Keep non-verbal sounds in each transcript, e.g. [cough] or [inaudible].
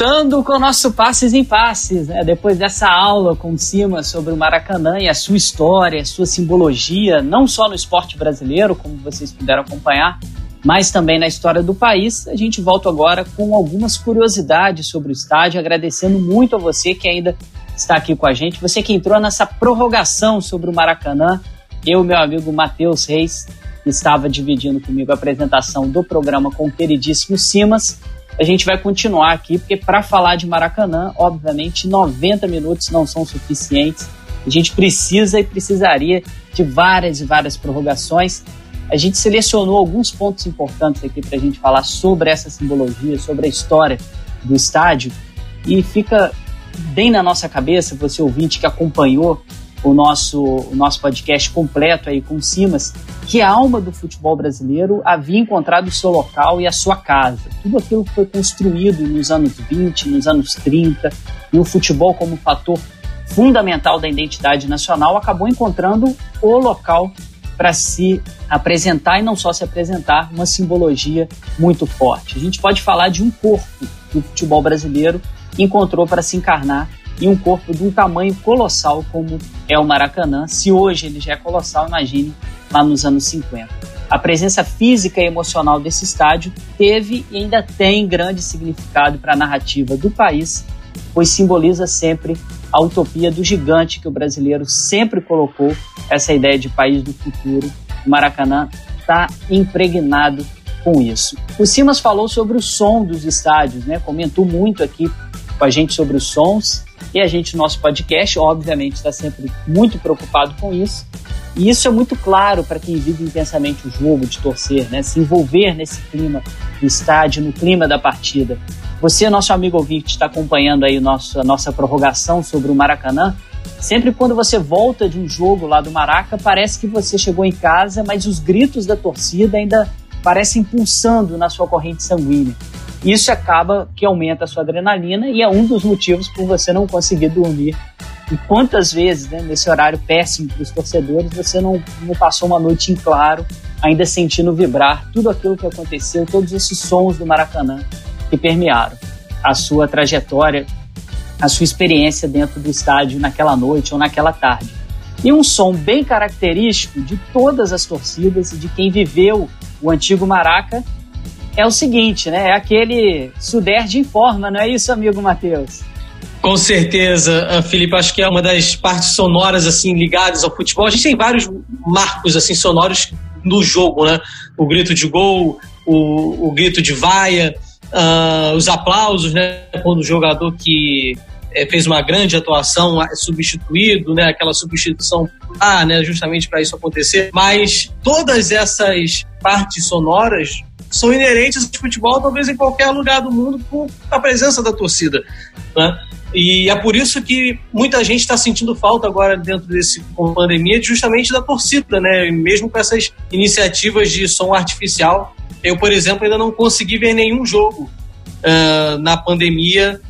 Voltando com o nosso Passes em Passes, né? depois dessa aula com cima sobre o Maracanã e a sua história, a sua simbologia, não só no esporte brasileiro, como vocês puderam acompanhar, mas também na história do país, a gente volta agora com algumas curiosidades sobre o estádio, agradecendo muito a você que ainda está aqui com a gente, você que entrou nessa prorrogação sobre o Maracanã, eu, meu amigo Matheus Reis, estava dividindo comigo a apresentação do programa com o queridíssimo Simas. A gente vai continuar aqui, porque para falar de Maracanã, obviamente, 90 minutos não são suficientes. A gente precisa e precisaria de várias e várias prorrogações. A gente selecionou alguns pontos importantes aqui para a gente falar sobre essa simbologia, sobre a história do estádio. E fica bem na nossa cabeça, você ouvinte que acompanhou o nosso, o nosso podcast completo aí com Simas, que a alma do futebol brasileiro havia encontrado o seu local e a sua casa. Tudo aquilo que foi construído nos anos 20, nos anos 30, e o futebol como fator fundamental da identidade nacional acabou encontrando o local para se apresentar e não só se apresentar, uma simbologia muito forte. A gente pode falar de um corpo que o futebol brasileiro encontrou para se encarnar em um corpo de um tamanho colossal como é o Maracanã. Se hoje ele já é colossal, imagine lá nos anos 50. A presença física e emocional desse estádio teve e ainda tem grande significado para a narrativa do país, pois simboliza sempre a utopia do gigante que o brasileiro sempre colocou, essa ideia de país do futuro. O Maracanã está impregnado com isso. O Simas falou sobre o som dos estádios, né? comentou muito aqui com a gente sobre os sons e a gente, no nosso podcast, obviamente, está sempre muito preocupado com isso. E isso é muito claro para quem vive intensamente o jogo de torcer, né? Se envolver nesse clima do estádio, no clima da partida. Você, nosso amigo ouvinte, está acompanhando aí nosso, a nossa prorrogação sobre o Maracanã. Sempre quando você volta de um jogo lá do Maraca, parece que você chegou em casa, mas os gritos da torcida ainda parecem pulsando na sua corrente sanguínea. Isso acaba que aumenta a sua adrenalina e é um dos motivos por você não conseguir dormir. E quantas vezes, né, nesse horário péssimo para os torcedores, você não, não passou uma noite em claro, ainda sentindo vibrar tudo aquilo que aconteceu, todos esses sons do Maracanã que permearam a sua trajetória, a sua experiência dentro do estádio naquela noite ou naquela tarde. E um som bem característico de todas as torcidas e de quem viveu o antigo Maraca é o seguinte, né? É aquele Suderge informa, não é isso, amigo Matheus? Com certeza, ah, Felipe, acho que é uma das partes sonoras assim ligadas ao futebol. A gente tem vários marcos assim sonoros no jogo, né? O grito de gol, o, o grito de vaia, uh, os aplausos, né? Quando o jogador que é, fez uma grande atuação é substituído, né? Aquela substituição ah, né? Justamente para isso acontecer. Mas todas essas partes sonoras são inerentes ao futebol, talvez em qualquer lugar do mundo, por a presença da torcida. Né? E é por isso que muita gente está sentindo falta agora dentro desse com pandemia, justamente da torcida, né? Mesmo com essas iniciativas de som artificial. Eu, por exemplo, ainda não consegui ver nenhum jogo uh, na pandemia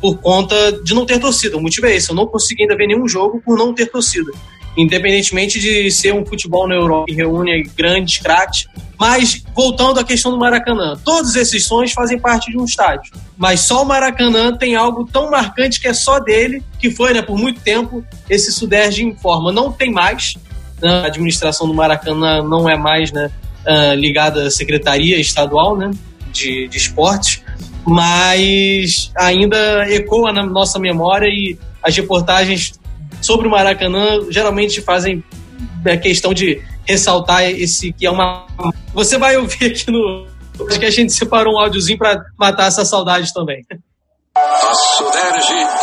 por conta de não ter torcida. O motivo é esse, eu não consegui ainda ver nenhum jogo por não ter torcida independentemente de ser um futebol na Europa que reúne grandes craques. Mas, voltando à questão do Maracanã, todos esses sons fazem parte de um estádio. Mas só o Maracanã tem algo tão marcante que é só dele, que foi, né, por muito tempo, esse Suderge informa. Não tem mais, né, a administração do Maracanã não é mais né, uh, ligada à Secretaria Estadual né, de, de Esportes, mas ainda ecoa na nossa memória e as reportagens sobre o Maracanã geralmente fazem a questão de ressaltar esse que é uma. Você vai ouvir aqui no. Que a gente separou um áudiozinho para matar essa saudade também. A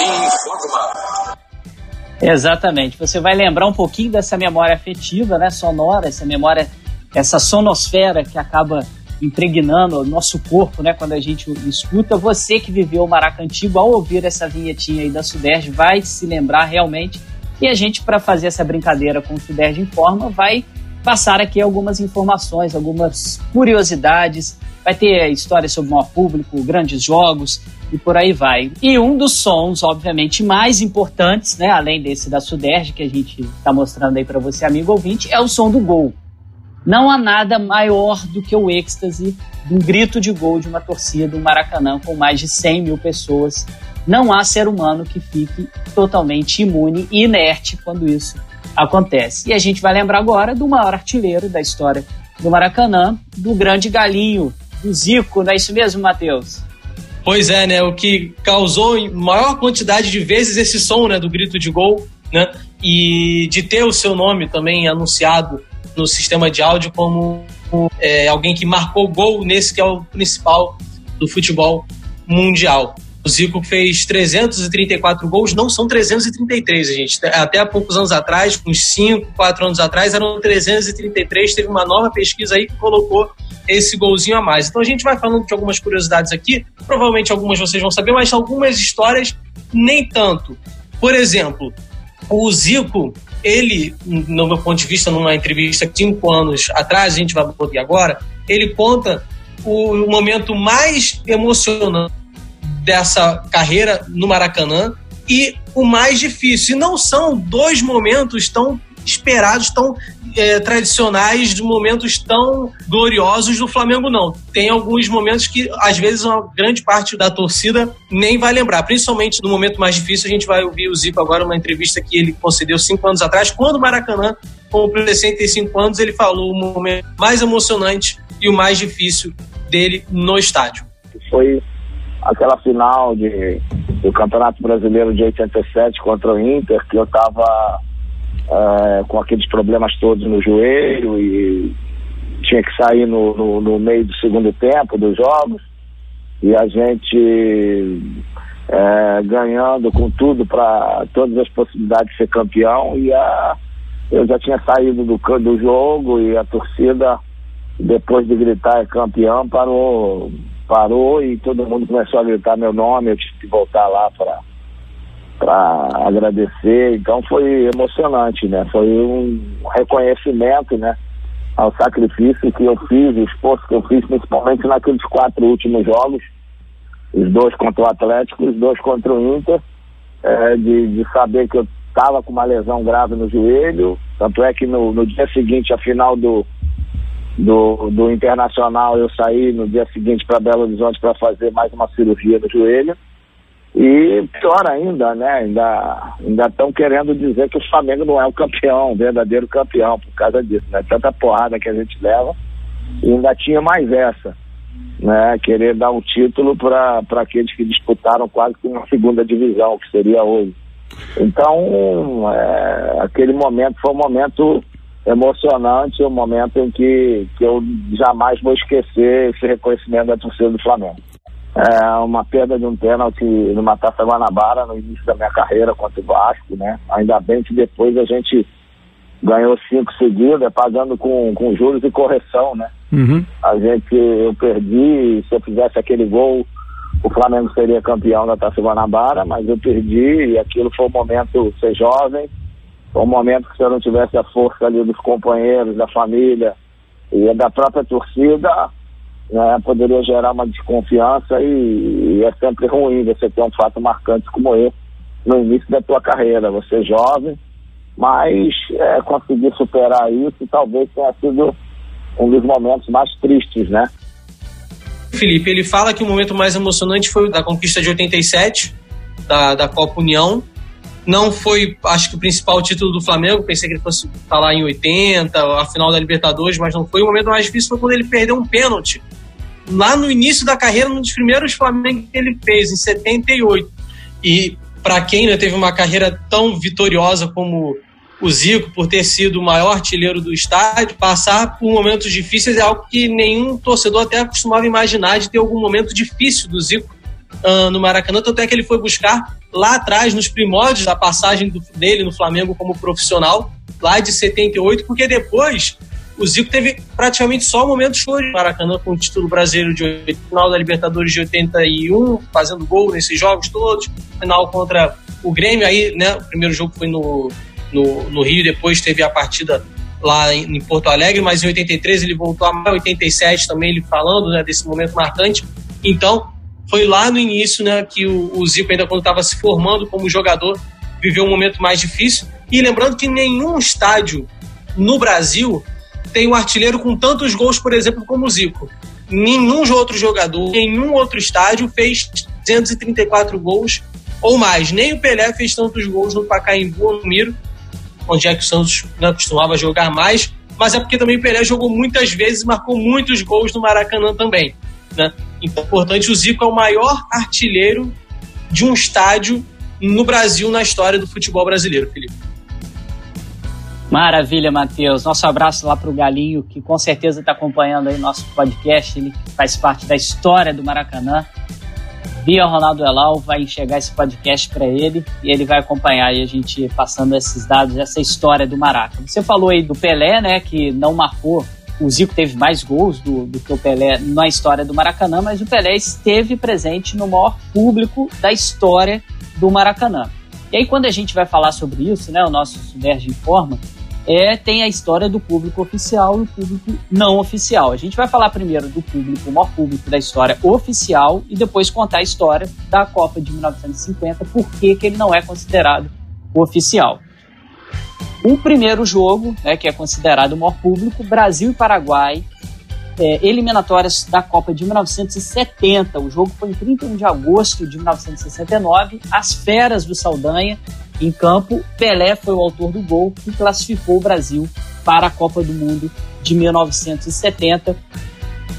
informa. Exatamente. Você vai lembrar um pouquinho dessa memória afetiva, né, sonora, essa memória, essa sonosfera que acaba impregnando o nosso corpo, né, quando a gente escuta. Você que viveu o Maraca Antigo, ao ouvir essa vinhetinha aí da Suderge, vai se lembrar realmente. E a gente, para fazer essa brincadeira com o Suderge Informa, vai passar aqui algumas informações, algumas curiosidades. Vai ter histórias sobre o maior público, grandes jogos e por aí vai. E um dos sons, obviamente, mais importantes, né, além desse da Suderge que a gente está mostrando aí para você, amigo ouvinte, é o som do gol. Não há nada maior do que o êxtase de um grito de gol de uma torcida, um Maracanã com mais de 100 mil pessoas. Não há ser humano que fique totalmente imune e inerte quando isso acontece. E a gente vai lembrar agora do maior artilheiro da história do Maracanã, do grande galinho, do Zico, não é isso mesmo, Matheus? Pois é, né? O que causou maior quantidade de vezes esse som, né, do grito de gol, né? E de ter o seu nome também anunciado no sistema de áudio como é, alguém que marcou gol nesse que é o principal do futebol mundial. O Zico fez 334 gols, não são 333, gente. Até há poucos anos atrás, uns 5, 4 anos atrás, eram 333. Teve uma nova pesquisa aí que colocou esse golzinho a mais. Então a gente vai falando de algumas curiosidades aqui, provavelmente algumas vocês vão saber, mas algumas histórias nem tanto. Por exemplo, o Zico, ele, no meu ponto de vista, numa entrevista cinco anos atrás, a gente vai botar agora, ele conta o momento mais emocionante dessa carreira no Maracanã e o mais difícil. E não são dois momentos tão esperados, tão é, tradicionais, de momentos tão gloriosos do Flamengo, não. Tem alguns momentos que, às vezes, uma grande parte da torcida nem vai lembrar. Principalmente no momento mais difícil, a gente vai ouvir o Zico agora, uma entrevista que ele concedeu cinco anos atrás, quando o Maracanã completou 65 anos, ele falou o momento mais emocionante e o mais difícil dele no estádio. Foi aquela final de, do Campeonato Brasileiro de 87 contra o Inter, que eu estava é, com aqueles problemas todos no joelho e tinha que sair no, no, no meio do segundo tempo dos jogos. E a gente é, ganhando com tudo para todas as possibilidades de ser campeão. E a, eu já tinha saído do, do jogo e a torcida depois de gritar é campeão parou parou e todo mundo começou a gritar meu nome, eu tive que voltar lá para para agradecer, então foi emocionante, né? Foi um reconhecimento, né? Ao sacrifício que eu fiz, o esforço que eu fiz, principalmente naqueles quatro últimos jogos, os dois contra o Atlético, os dois contra o Inter, é, de, de saber que eu estava com uma lesão grave no joelho, tanto é que no, no dia seguinte, a final do, do, do Internacional, eu saí no dia seguinte para Belo Horizonte para fazer mais uma cirurgia no joelho. E pior ainda, né? Ainda estão querendo dizer que o Flamengo não é o campeão, o verdadeiro campeão, por causa disso, né? Tanta porrada que a gente leva. E ainda tinha mais essa, né? Querer dar um título para aqueles que disputaram quase que uma segunda divisão, que seria hoje. Então, é, aquele momento foi um momento emocionante, um momento em que, que eu jamais vou esquecer esse reconhecimento da torcida do Flamengo. É uma perda de um pênalti numa Taça Guanabara no início da minha carreira contra o Vasco, né? Ainda bem que depois a gente ganhou cinco seguidas, pagando com, com juros e correção, né? Uhum. A gente, eu perdi, se eu fizesse aquele gol, o Flamengo seria campeão da Taça Guanabara, mas eu perdi e aquilo foi um momento ser jovem, foi um momento que se eu não tivesse a força ali dos companheiros, da família e da própria torcida, né, poderia gerar uma desconfiança e, e, é sempre ruim você ter um fato marcante como esse no início da tua carreira. Você é jovem, mas é, conseguir superar isso talvez tenha sido um dos momentos mais tristes, né? Felipe, ele fala que o momento mais emocionante foi o da conquista de 87, da, da Copa União, não foi, acho que o principal título do Flamengo, pensei que ele fosse falar em 80, a final da Libertadores, mas não foi. O momento mais difícil foi quando ele perdeu um pênalti. Lá no início da carreira, um dos primeiros Flamengo que ele fez, em 78. E para quem né, teve uma carreira tão vitoriosa como o Zico, por ter sido o maior artilheiro do estádio, passar por momentos difíceis é algo que nenhum torcedor até acostumava imaginar de ter algum momento difícil do Zico uh, no Maracanã, tanto é que ele foi buscar lá atrás, nos primórdios da passagem do, dele no Flamengo como profissional, lá de 78, porque depois o Zico teve praticamente só momentos flores no Maracanã com o título brasileiro de final da Libertadores de 81, fazendo gol nesses jogos todos, final contra o Grêmio, aí, né, o primeiro jogo foi no, no, no Rio, depois teve a partida lá em, em, Porto Alegre, mas em 83 ele voltou a 87 também, ele falando né, desse momento marcante. Então, foi lá no início né, que o, o Zico, ainda quando estava se formando como jogador, viveu um momento mais difícil. E lembrando que nenhum estádio no Brasil tem um artilheiro com tantos gols, por exemplo, como o Zico. Nenhum outro jogador, nenhum outro estádio fez 234 gols ou mais. Nem o Pelé fez tantos gols no Pacaembu ou no Miro, onde é que o Santos né, costumava jogar mais, mas é porque também o Pelé jogou muitas vezes e marcou muitos gols no Maracanã também. Né? Então, portanto, o Zico é o maior artilheiro de um estádio no Brasil na história do futebol brasileiro, Felipe. Maravilha, Matheus. Nosso abraço lá para o Galinho, que com certeza está acompanhando aí nosso podcast. Ele faz parte da história do Maracanã. Via Ronaldo Elal vai enxergar esse podcast para ele e ele vai acompanhar aí a gente passando esses dados, essa história do Maracanã. Você falou aí do Pelé, né, que não marcou. O Zico teve mais gols do, do que o Pelé na história do Maracanã, mas o Pelé esteve presente no maior público da história do Maracanã. E aí, quando a gente vai falar sobre isso, né, o nosso Suderge informa, é, tem a história do público oficial e o público não oficial. A gente vai falar primeiro do público, o maior público da história oficial, e depois contar a história da Copa de 1950, por que, que ele não é considerado oficial. O primeiro jogo, né, que é considerado o maior público, Brasil e Paraguai, é, eliminatórias da Copa de 1970. O jogo foi em 31 de agosto de 1969. As feras do Saldanha em campo. Pelé foi o autor do gol que classificou o Brasil para a Copa do Mundo de 1970.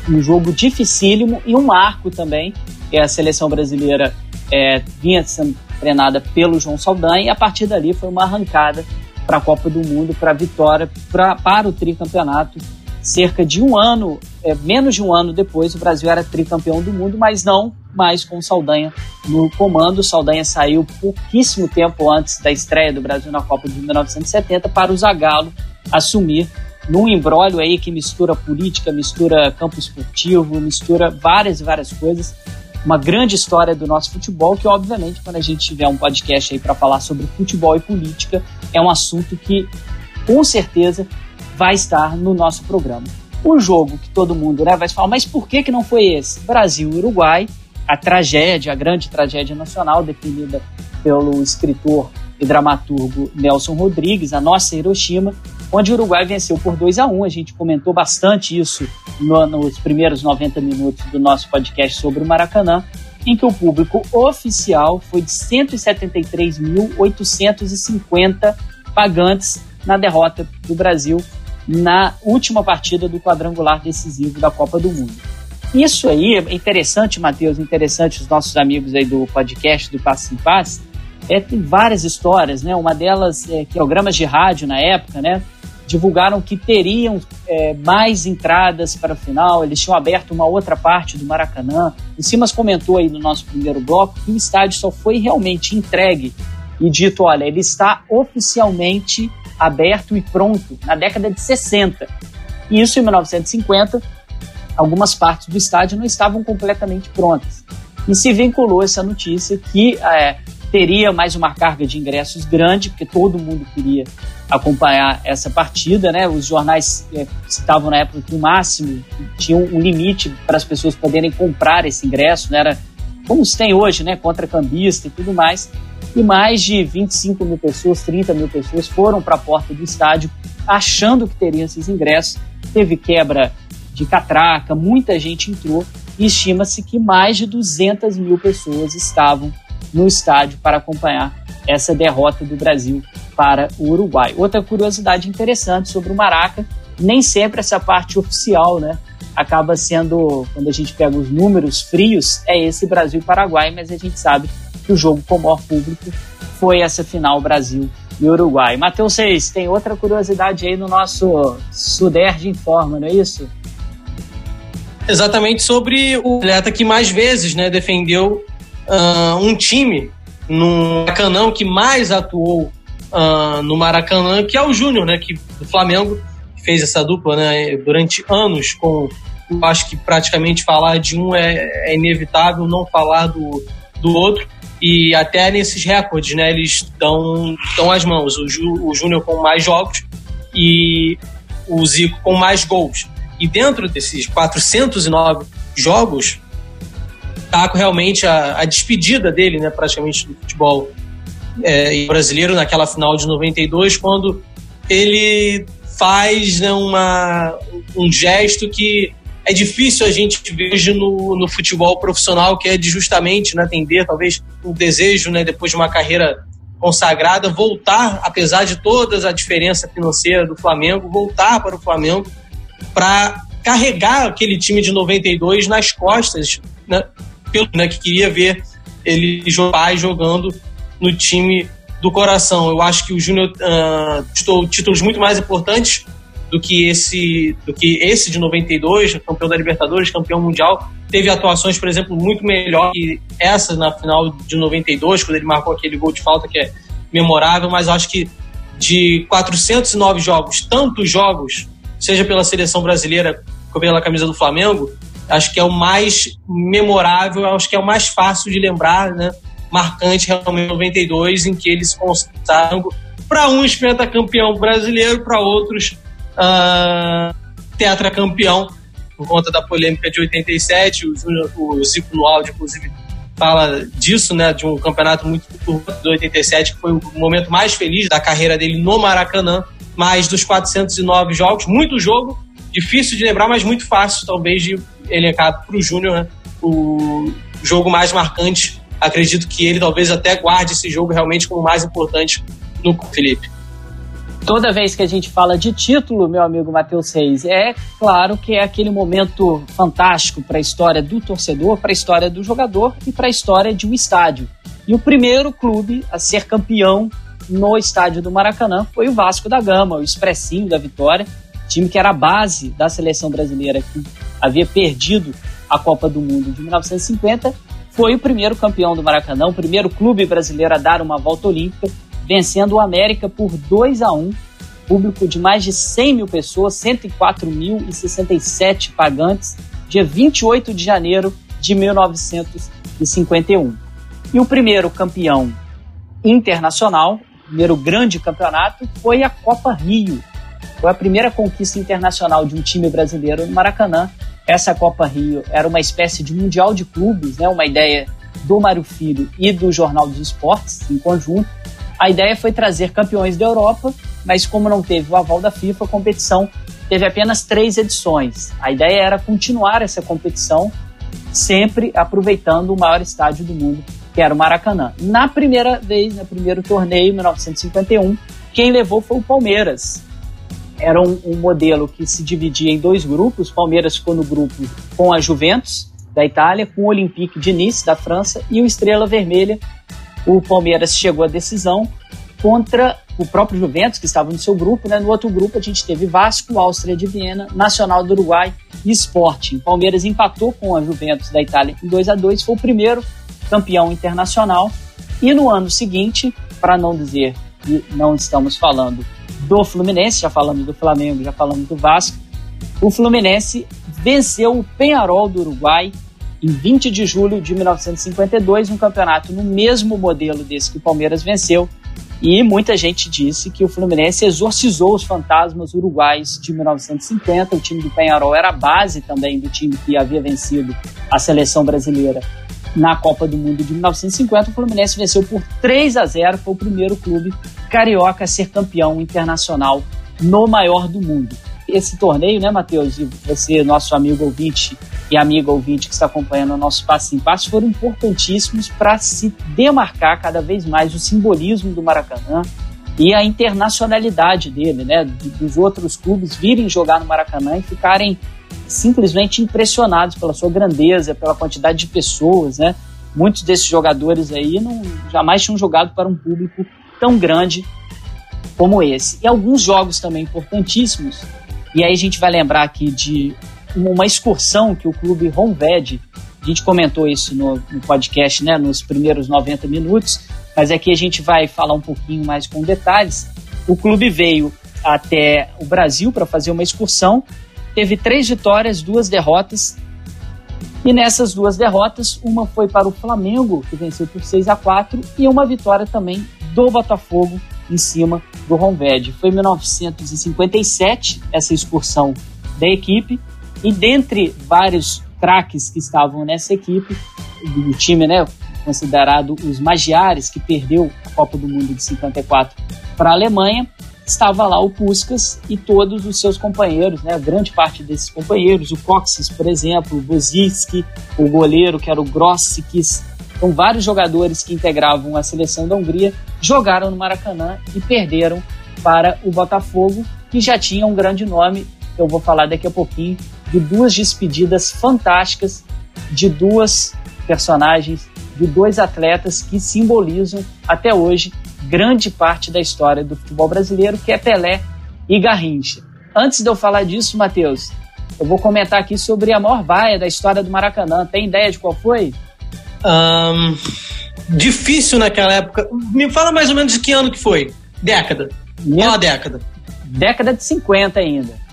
Um jogo dificílimo e um marco também, que a seleção brasileira é, vinha sendo treinada pelo João Saldanha e a partir dali foi uma arrancada para a Copa do Mundo, para a vitória, pra, para o tricampeonato cerca de um ano, é, menos de um ano depois, o Brasil era tricampeão do mundo, mas não mais com o Saldanha no comando. O Saldanha saiu pouquíssimo tempo antes da estreia do Brasil na Copa de 1970 para o Zagallo assumir num embrólio aí que mistura política, mistura campo esportivo, mistura várias e várias coisas. Uma grande história do nosso futebol, que obviamente quando a gente tiver um podcast aí para falar sobre futebol e política, é um assunto que com certeza vai estar no nosso programa. O jogo que todo mundo né, vai falar, mas por que, que não foi esse? Brasil e Uruguai, a tragédia, a grande tragédia nacional definida pelo escritor e dramaturgo Nelson Rodrigues, a nossa Hiroshima, onde o Uruguai venceu por 2 a 1 A gente comentou bastante isso no, nos primeiros 90 minutos do nosso podcast sobre o Maracanã, em que o público oficial foi de 173.850 pagantes na derrota do Brasil na última partida do quadrangular decisivo da Copa do Mundo. Isso aí é interessante, Matheus, interessante os nossos amigos aí do podcast do Passo em Passo. É, tem várias histórias, né? Uma delas é programas de rádio na época, né? Divulgaram que teriam é, mais entradas para o final, eles tinham aberto uma outra parte do Maracanã. O Simas comentou aí no nosso primeiro bloco que o estádio só foi realmente entregue e dito: olha, ele está oficialmente aberto e pronto na década de 60. E isso em 1950, algumas partes do estádio não estavam completamente prontas. E se vinculou essa notícia que é, teria mais uma carga de ingressos grande, porque todo mundo queria acompanhar essa partida, né? Os jornais é, citavam na época que o máximo tinha um limite para as pessoas poderem comprar esse ingresso, né? Era como se tem hoje, né? Contra cambista e tudo mais e mais de 25 mil pessoas, 30 mil pessoas foram para a porta do estádio achando que teriam esses ingressos. Teve quebra de catraca, muita gente entrou e estima-se que mais de 200 mil pessoas estavam no estádio para acompanhar essa derrota do Brasil para o Uruguai. Outra curiosidade interessante sobre o Maraca, nem sempre essa parte oficial, né? Acaba sendo, quando a gente pega os números frios, é esse Brasil e Paraguai, mas a gente sabe que o jogo com o maior público foi essa final Brasil e Uruguai. Matheus 6, tem outra curiosidade aí no nosso Suderge Informa, não é isso? Exatamente sobre o atleta que mais vezes né, defendeu uh, um time no Maracanã, que mais atuou uh, no Maracanã, que é o Júnior, né, que, do Flamengo, fez essa dupla né, durante anos com. Eu acho que praticamente falar de um é, é inevitável, não falar do, do outro e até nesses recordes, né, eles dão, dão as mãos. O, Ju, o Júnior com mais jogos e o Zico com mais gols. E dentro desses 409 jogos, tá realmente a, a despedida dele, né, praticamente do futebol é, brasileiro naquela final de 92, quando ele faz né, uma, um gesto que é difícil a gente ver no, no futebol profissional, que é de justamente né, atender talvez o desejo, né, depois de uma carreira consagrada, voltar, apesar de todas a diferença financeira do Flamengo, voltar para o Flamengo para carregar aquele time de 92 nas costas, né, pelo né, que queria ver ele jogar jogando no time do coração. Eu acho que o Júnior uh, títulos muito mais importantes do que esse do que esse de 92, campeão da Libertadores, campeão mundial, teve atuações, por exemplo, muito melhor que essa na final de 92, quando ele marcou aquele gol de falta que é memorável, mas acho que de 409 jogos, tantos jogos, seja pela seleção brasileira pela camisa do Flamengo, acho que é o mais memorável, acho que é o mais fácil de lembrar, né? Marcante realmente 92, em que eles constaram para uns pentacampeão brasileiro, para outros uh, tetracampeão, por conta da polêmica de 87. O, o Zico no áudio, inclusive, fala disso, né, de um campeonato muito turbulento de 87, que foi o momento mais feliz da carreira dele no Maracanã, mais dos 409 jogos, muito jogo, difícil de lembrar, mas muito fácil, talvez, de elencar para o Júnior, né, o jogo mais marcante. Acredito que ele talvez até guarde esse jogo realmente como mais importante no Felipe toda vez que a gente fala de título, meu amigo Matheus Reis, é claro que é aquele momento fantástico para a história do torcedor, para a história do jogador e para a história de um estádio. E o primeiro clube a ser campeão no estádio do Maracanã foi o Vasco da Gama, o expressinho da vitória, time que era a base da seleção brasileira que havia perdido a Copa do Mundo de 1950, foi o primeiro campeão do Maracanã, o primeiro clube brasileiro a dar uma volta olímpica vencendo o América por 2 a 1 público de mais de 100 mil pessoas, 104.067 pagantes, dia 28 de janeiro de 1951. E o primeiro campeão internacional, primeiro grande campeonato, foi a Copa Rio. Foi a primeira conquista internacional de um time brasileiro no Maracanã. Essa Copa Rio era uma espécie de mundial de clubes, né? uma ideia do Mário Filho e do Jornal dos Esportes em conjunto. A ideia foi trazer campeões da Europa, mas como não teve o aval da FIFA, a competição teve apenas três edições. A ideia era continuar essa competição, sempre aproveitando o maior estádio do mundo, que era o Maracanã. Na primeira vez, no primeiro torneio, em 1951, quem levou foi o Palmeiras. Era um, um modelo que se dividia em dois grupos. O Palmeiras ficou no grupo com a Juventus, da Itália, com o Olympique de Nice, da França, e o Estrela Vermelha, o Palmeiras chegou à decisão contra o próprio Juventus, que estava no seu grupo. Né? No outro grupo, a gente teve Vasco, Áustria de Viena, Nacional do Uruguai e Sporting. Palmeiras empatou com a Juventus da Itália em 2 a 2 foi o primeiro campeão internacional. E no ano seguinte, para não dizer que não estamos falando do Fluminense, já falamos do Flamengo, já falamos do Vasco, o Fluminense venceu o Penharol do Uruguai em 20 de julho de 1952, um campeonato no mesmo modelo desse que o Palmeiras venceu. E muita gente disse que o Fluminense exorcizou os fantasmas uruguais de 1950. O time do Penharol era a base também do time que havia vencido a seleção brasileira na Copa do Mundo de 1950. O Fluminense venceu por 3 a 0. Foi o primeiro clube carioca a ser campeão internacional no maior do mundo esse torneio, né, Matheus? E você, nosso amigo ouvinte e amiga ouvinte que está acompanhando o nosso passo em passo, foram importantíssimos para se demarcar cada vez mais o simbolismo do Maracanã e a internacionalidade dele, né? Dos outros clubes virem jogar no Maracanã e ficarem simplesmente impressionados pela sua grandeza, pela quantidade de pessoas, né? Muitos desses jogadores aí não jamais tinham jogado para um público tão grande como esse. E alguns jogos também importantíssimos e aí a gente vai lembrar aqui de uma excursão que o clube Honved, a gente comentou isso no, no, podcast, né, nos primeiros 90 minutos, mas aqui a gente vai falar um pouquinho mais com detalhes. O clube veio até o Brasil para fazer uma excursão, teve três vitórias, duas derrotas, e nessas duas derrotas, uma foi para o Flamengo, que venceu por 6 a 4 e uma vitória também do Botafogo, em cima do Honved. Foi em 1957 essa excursão da equipe e dentre vários craques que estavam nessa equipe, do time, né, considerado os Magiares, que perdeu a Copa do Mundo de 54 para a Alemanha, estava lá o Puskas e todos os seus companheiros, né, grande parte desses companheiros, o Coxes, por exemplo, o Boziski, o goleiro que era o Grossikis, então vários jogadores que integravam a seleção da Hungria jogaram no Maracanã e perderam para o Botafogo, que já tinha um grande nome, que eu vou falar daqui a pouquinho, de duas despedidas fantásticas de duas personagens, de dois atletas que simbolizam até hoje grande parte da história do futebol brasileiro, que é Pelé e Garrincha. Antes de eu falar disso, Matheus, eu vou comentar aqui sobre a maior vaia da história do Maracanã. Tem ideia de qual foi? Um, difícil naquela época. Me fala mais ou menos de que ano que foi. Década. Qual a década? Década de 50 ainda.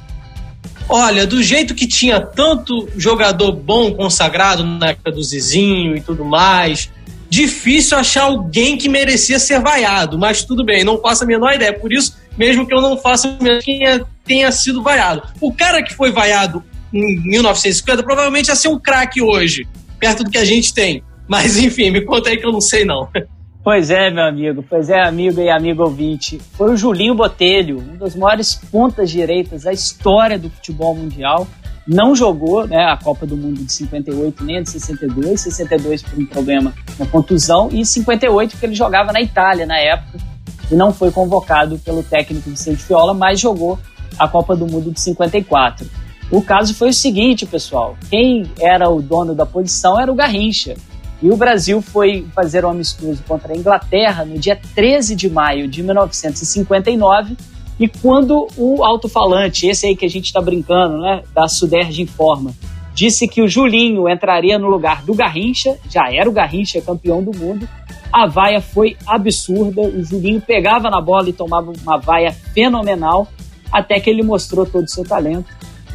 Olha, do jeito que tinha tanto jogador bom consagrado na época do Zizinho e tudo mais, difícil achar alguém que merecia ser vaiado, mas tudo bem, não faço a menor ideia. Por isso, mesmo que eu não faça quem tenha sido vaiado. O cara que foi vaiado em 1950 provavelmente ia ser um craque hoje, perto do que a gente tem. Mas enfim, me conta aí que eu não sei não. [laughs] Pois é, meu amigo, pois é, amigo e amigo ouvinte. Foi o Julinho Botelho, um dos maiores pontas direitas da história do futebol mundial não jogou né, a Copa do Mundo de 58 nem a de 62, 62 por um problema na contusão e 58 porque ele jogava na Itália na época e não foi convocado pelo técnico Vicente Fiola, mas jogou a Copa do Mundo de 54. O caso foi o seguinte, pessoal, quem era o dono da posição era o Garrincha. E o Brasil foi fazer um amistoso contra a Inglaterra no dia 13 de maio de 1959 e quando o alto-falante, esse aí que a gente está brincando, né, da Suderge Informa, disse que o Julinho entraria no lugar do Garrincha, já era o Garrincha campeão do mundo, a vaia foi absurda, o Julinho pegava na bola e tomava uma vaia fenomenal, até que ele mostrou todo o seu talento.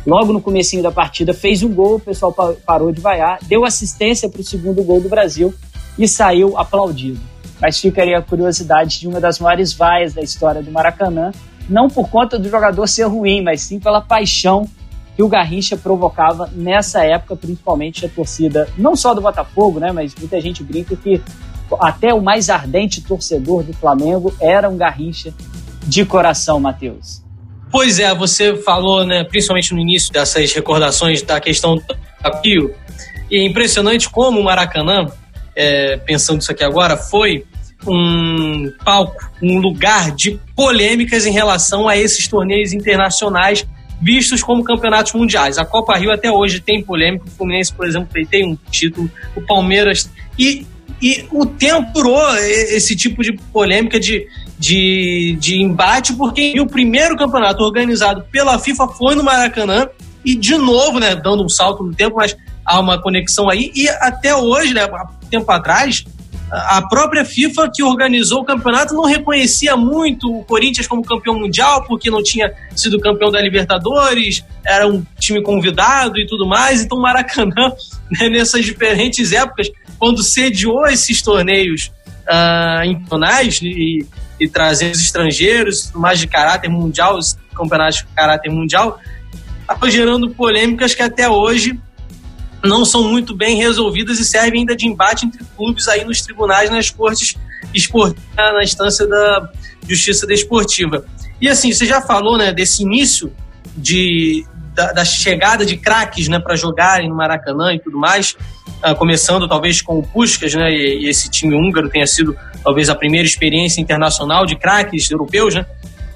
Logo no comecinho da partida fez um gol, o pessoal parou de vaiar, deu assistência para o segundo gol do Brasil e saiu aplaudido. Mas ficaria a curiosidade de uma das maiores vaias da história do Maracanã, não por conta do jogador ser ruim, mas sim pela paixão que o Garrincha provocava nessa época, principalmente a torcida, não só do Botafogo, né, mas muita gente brinca que até o mais ardente torcedor do Flamengo era um Garrincha de coração, Matheus. Pois é, você falou, né, principalmente no início dessas recordações da questão do desafio, e é impressionante como o Maracanã, é, pensando isso aqui agora, foi um palco, um lugar de polêmicas em relação a esses torneios internacionais vistos como campeonatos mundiais. A Copa Rio até hoje tem polêmica, o Fluminense, por exemplo, tem um título, o Palmeiras. E, e o tempo durou esse tipo de polêmica, de, de, de embate, porque o primeiro campeonato organizado pela FIFA foi no Maracanã, e de novo, né, dando um salto no tempo, mas há uma conexão aí, e até hoje, né, há tempo atrás, a própria FIFA que organizou o campeonato não reconhecia muito o Corinthians como campeão mundial, porque não tinha sido campeão da Libertadores, era um time convidado e tudo mais. Então, Maracanã, [laughs] né, nessas diferentes épocas, quando sediou esses torneios uh, internacionais e, e trazendo os estrangeiros, mais de caráter mundial, os campeonatos de caráter mundial, estava gerando polêmicas que até hoje não são muito bem resolvidas e servem ainda de embate entre clubes aí nos tribunais, nas cortes esportivas, na instância da justiça desportiva. E assim, você já falou né, desse início de, da, da chegada de craques né, para jogarem no Maracanã e tudo mais, uh, começando talvez com o Puskas, né, e, e, esse time húngaro tenha sido talvez a primeira experiência internacional de craques europeus. Né?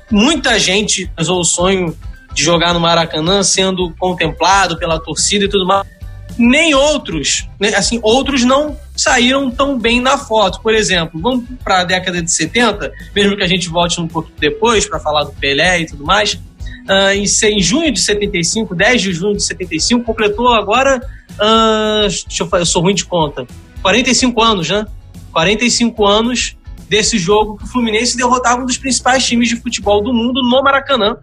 Muita gente usou o sonho de jogar no Maracanã sendo contemplado pela torcida e tudo mais nem outros, né, assim, outros não saíram tão bem na foto. Por exemplo, vamos para a década de 70, mesmo que a gente volte um pouco depois para falar do Pelé e tudo mais. Uh, em, em, junho de 75, 10 de junho de 75, completou agora, uh, deixa eu, falar, eu sou ruim de conta, 45 anos, né? 45 anos desse jogo que o Fluminense derrotava um dos principais times de futebol do mundo no Maracanã,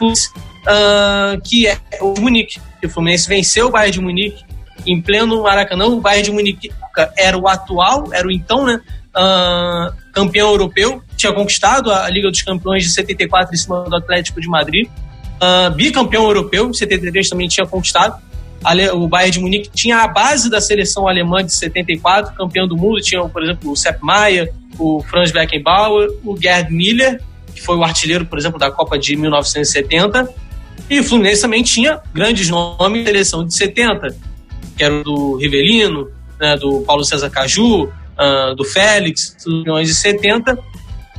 uh, que é o Munique que o Fluminense venceu o Bayern de Munique em pleno Maracanã. O Bayern de Munique era o atual, era o então, né? Uh, campeão europeu, tinha conquistado a Liga dos Campeões de 74 em cima do Atlético de Madrid. Uh, bicampeão europeu, em 73 também tinha conquistado. O Bayern de Munique tinha a base da seleção alemã de 74, campeão do mundo. Tinha, por exemplo, o Sepp Maier, o Franz Beckenbauer, o Gerd Miller que foi o artilheiro, por exemplo, da Copa de 1970. E o Fluminense também tinha grandes nomes na seleção de 70, que era do Rivelino, né, do Paulo César Caju, uh, do Félix, dos milhões de 70.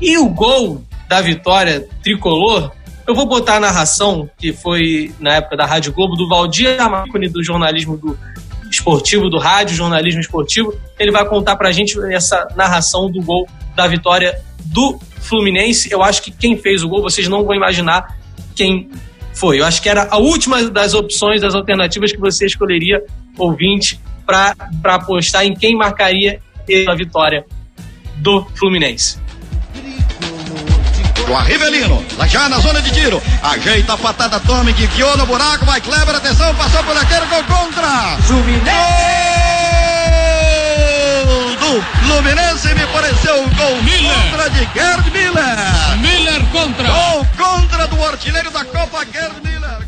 E o gol da vitória tricolor, eu vou botar a narração, que foi na época da Rádio Globo, do Valdir Amacone, do jornalismo do esportivo, do rádio jornalismo esportivo. Ele vai contar pra gente essa narração do gol da vitória do Fluminense. Eu acho que quem fez o gol, vocês não vão imaginar quem foi. Eu acho que era a última das opções, das alternativas que você escolheria, ouvinte, para apostar em quem marcaria a vitória do Fluminense. Com a Rivelino, lá já na zona de tiro, ajeita a patada atômica, guiou no buraco, vai Kleber, atenção, passou por aquele, gol contra! Fluminense! do Fluminense me pareceu um gol Miller. contra de Gerd Miller. Miller contra. Gol contra do artilheiro da Copa Gerd Miller.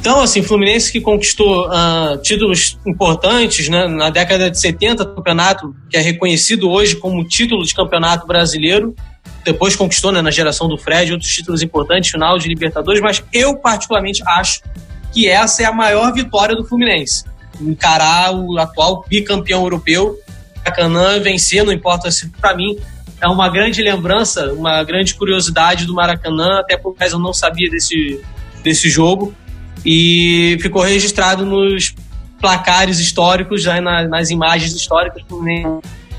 Então, assim, Fluminense que conquistou uh, títulos importantes né, na década de 70, campeonato que é reconhecido hoje como título de campeonato brasileiro. Depois conquistou né, na geração do Fred outros títulos importantes, final de Libertadores, mas eu particularmente acho que essa é a maior vitória do Fluminense. Encarar o atual bicampeão europeu Maracanã vencer, não importa se para mim é uma grande lembrança, uma grande curiosidade do Maracanã, até porque eu não sabia desse, desse jogo e ficou registrado nos placares históricos, já nas, nas imagens históricas do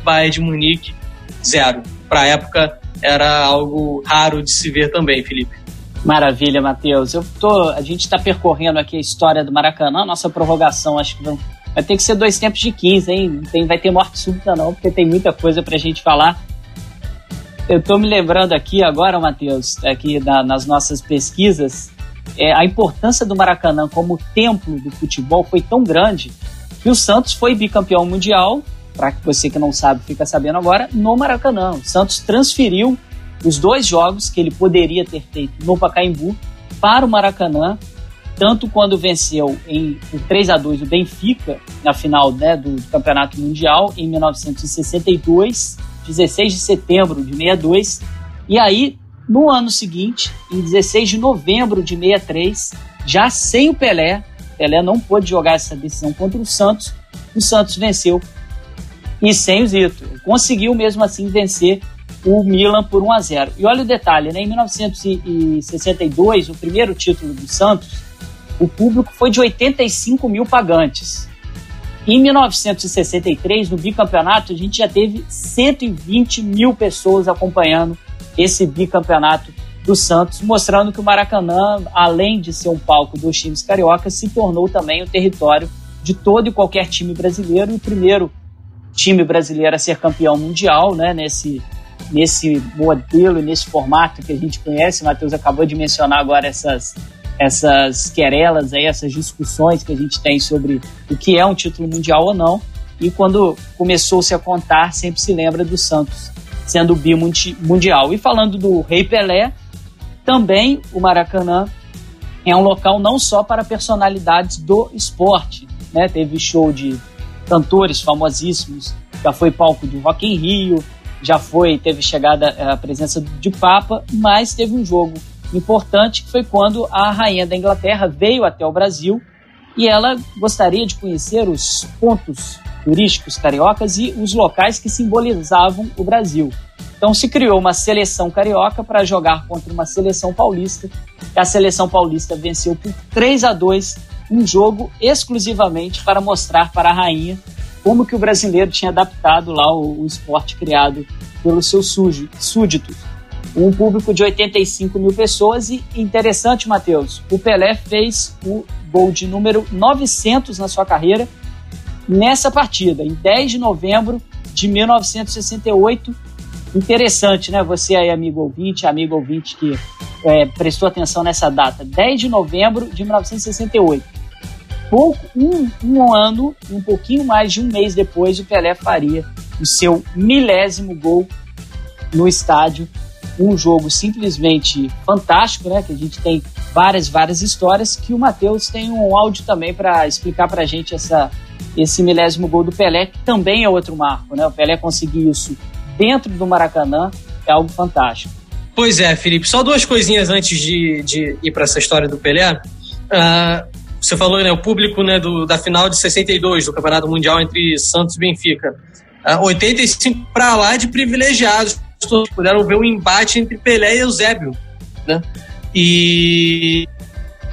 Bayern de Munique, zero. Para a época era algo raro de se ver também, Felipe. Maravilha, Matheus. Eu tô, a gente está percorrendo aqui a história do Maracanã, nossa prorrogação acho que Vai ter que ser dois tempos de 15, hein? Tem, vai ter morte súbita, não, porque tem muita coisa pra gente falar. Eu tô me lembrando aqui agora, Matheus, aqui na, nas nossas pesquisas, é, a importância do Maracanã como templo do futebol foi tão grande que o Santos foi bicampeão mundial, para você que não sabe, fica sabendo agora, no Maracanã. O Santos transferiu os dois jogos que ele poderia ter feito no Pacaembu para o Maracanã tanto quando venceu em, por 3 a 2 o Benfica na final né, do, do, Campeonato Mundial em 1962, 16 de setembro de 62, e aí no ano seguinte, em 16 de novembro de 63, já sem o Pelé, Pelé não pôde jogar essa decisão contra o Santos, o Santos venceu e sem o Zito. Conseguiu mesmo assim vencer o Milan por 1 a 0. E olha o detalhe, né? Em 1962, o primeiro título do Santos, o público foi de 85 mil pagantes. Em 1963, no bicampeonato, a gente já teve 120 mil pessoas acompanhando esse bicampeonato do Santos, mostrando que o Maracanã, além de ser um palco dos times cariocas, se tornou também o território de todo e qualquer time brasileiro, e o primeiro time brasileiro a ser campeão mundial, né, nesse, nesse modelo e nesse formato que a gente conhece. O Matheus acabou de mencionar agora essas essas querelas aí, essas discussões que a gente tem sobre o que é um título mundial ou não. E quando começou-se a contar, sempre se lembra do Santos sendo bimundial. E falando do Rei Pelé, também o Maracanã é um local não só para personalidades do esporte, né? Teve show de cantores famosíssimos, já foi palco do Rock in Rio, já foi, teve chegada a presença de Papa, mas teve um jogo importante, que foi quando a rainha da Inglaterra veio até o Brasil e ela gostaria de conhecer os pontos turísticos cariocas e os locais que simbolizavam o Brasil. Então se criou uma seleção carioca para jogar contra uma seleção paulista. E a seleção paulista venceu por 3 a 2 um jogo exclusivamente para mostrar para a rainha como que o brasileiro tinha adaptado lá o, o esporte criado pelos seus súditos um público de 85 mil pessoas. E interessante, Matheus, o Pelé fez o gol de número 900 na sua carreira nessa partida, em 10 de novembro de 1968. Interessante, né? Você aí, amigo ouvinte, amigo ouvinte que é, prestou atenção nessa data, 10 de novembro de 1968. Pouco, um, um ano, um pouquinho mais de um mês depois, o Pelé faria o seu milésimo gol no estádio um jogo simplesmente fantástico, né? Que a gente tem várias, várias histórias. Que o Matheus tem um áudio também para explicar para a gente essa, esse milésimo gol do Pelé, que também é outro marco, né? O Pelé conseguir isso dentro do Maracanã é algo fantástico. Pois é, Felipe. Só duas coisinhas antes de, de ir para essa história do Pelé. Uh, você falou, né, o público né, do, da final de 62 do Campeonato Mundial entre Santos e Benfica. Uh, 85 para lá de privilegiados. Puderam ver o um embate entre Pelé e Eusébio. Né? E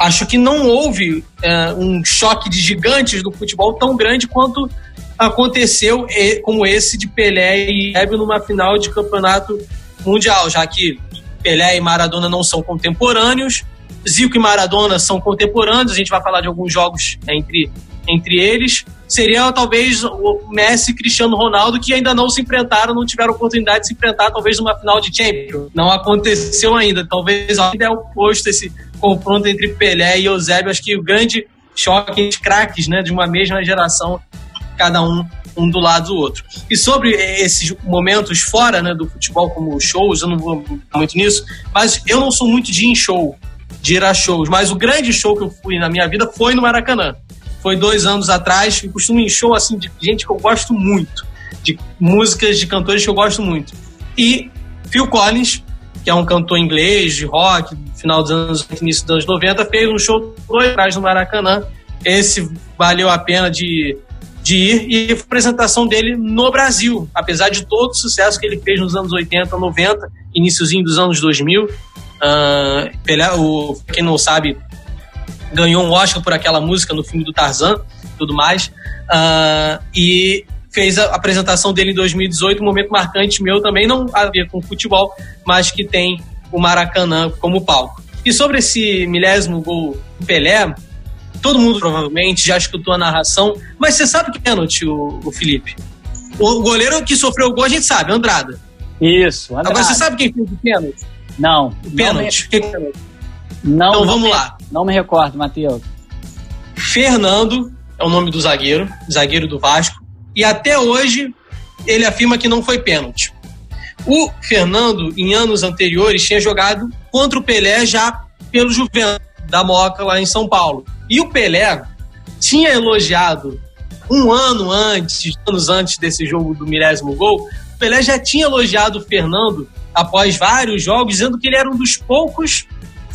acho que não houve uh, um choque de gigantes do futebol tão grande quanto aconteceu como esse de Pelé e Eusébio numa final de campeonato mundial, já que Pelé e Maradona não são contemporâneos, Zico e Maradona são contemporâneos, a gente vai falar de alguns jogos entre, entre eles. Seria talvez o Messi e Cristiano Ronaldo, que ainda não se enfrentaram, não tiveram oportunidade de se enfrentar, talvez numa final de Champions. Não aconteceu ainda. Talvez ainda é oposto esse confronto entre Pelé e Eusébio. Acho que o grande choque entre craques né, de uma mesma geração, cada um um do lado do outro. E sobre esses momentos fora né, do futebol, como shows, eu não vou muito nisso, mas eu não sou muito de ir em show de ir a shows. Mas o grande show que eu fui na minha vida foi no Maracanã. Foi dois anos atrás. Eu costumo em show assim de gente que eu gosto muito, de músicas de cantores que eu gosto muito. E Phil Collins, que é um cantor inglês de rock, final dos anos, início dos anos 90, fez um show dois atrás no Maracanã. Esse valeu a pena de, de ir e apresentação dele no Brasil, apesar de todo o sucesso que ele fez nos anos 80, 90, iníciozinho dos anos 2000. Uh, Pelé, o, quem não sabe, ganhou um Oscar por aquela música no filme do Tarzan tudo mais. Uh, e fez a apresentação dele em 2018, um momento marcante meu também, não a ver com futebol, mas que tem o Maracanã como palco. E sobre esse milésimo gol do Pelé, todo mundo provavelmente já escutou a narração, mas você sabe que pênalti, o, o Felipe? O goleiro que sofreu o gol a gente sabe, Andrada. Isso, Andrada. Agora você sabe quem fez o pênalti? Não. Pênalti. Não, me... não então vamos me... lá. Não me recordo, Matheus. Fernando é o nome do zagueiro, zagueiro do Vasco, e até hoje ele afirma que não foi pênalti. O Fernando, em anos anteriores, tinha jogado contra o Pelé já pelo Juventus da Moca lá em São Paulo. E o Pelé tinha elogiado um ano antes, anos antes desse jogo do milésimo gol, o Pelé já tinha elogiado o Fernando após vários jogos, dizendo que ele era um dos poucos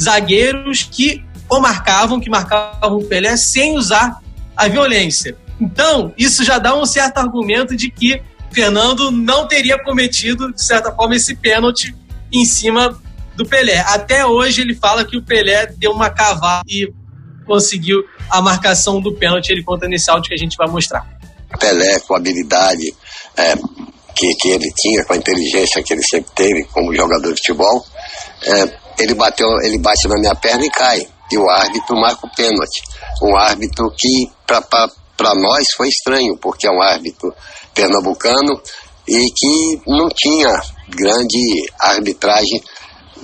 zagueiros que o marcavam, que marcavam o Pelé sem usar a violência. Então, isso já dá um certo argumento de que Fernando não teria cometido, de certa forma, esse pênalti em cima do Pelé. Até hoje ele fala que o Pelé deu uma cavada e conseguiu a marcação do pênalti. Ele conta nesse áudio que a gente vai mostrar. Pelé, com habilidade, é, que, que ele tinha, com a inteligência que ele sempre teve como jogador de futebol, é, ele bateu, ele bate na minha perna e cai. E o árbitro marca o pênalti. Um árbitro que para nós foi estranho, porque é um árbitro pernambucano e que não tinha grande arbitragem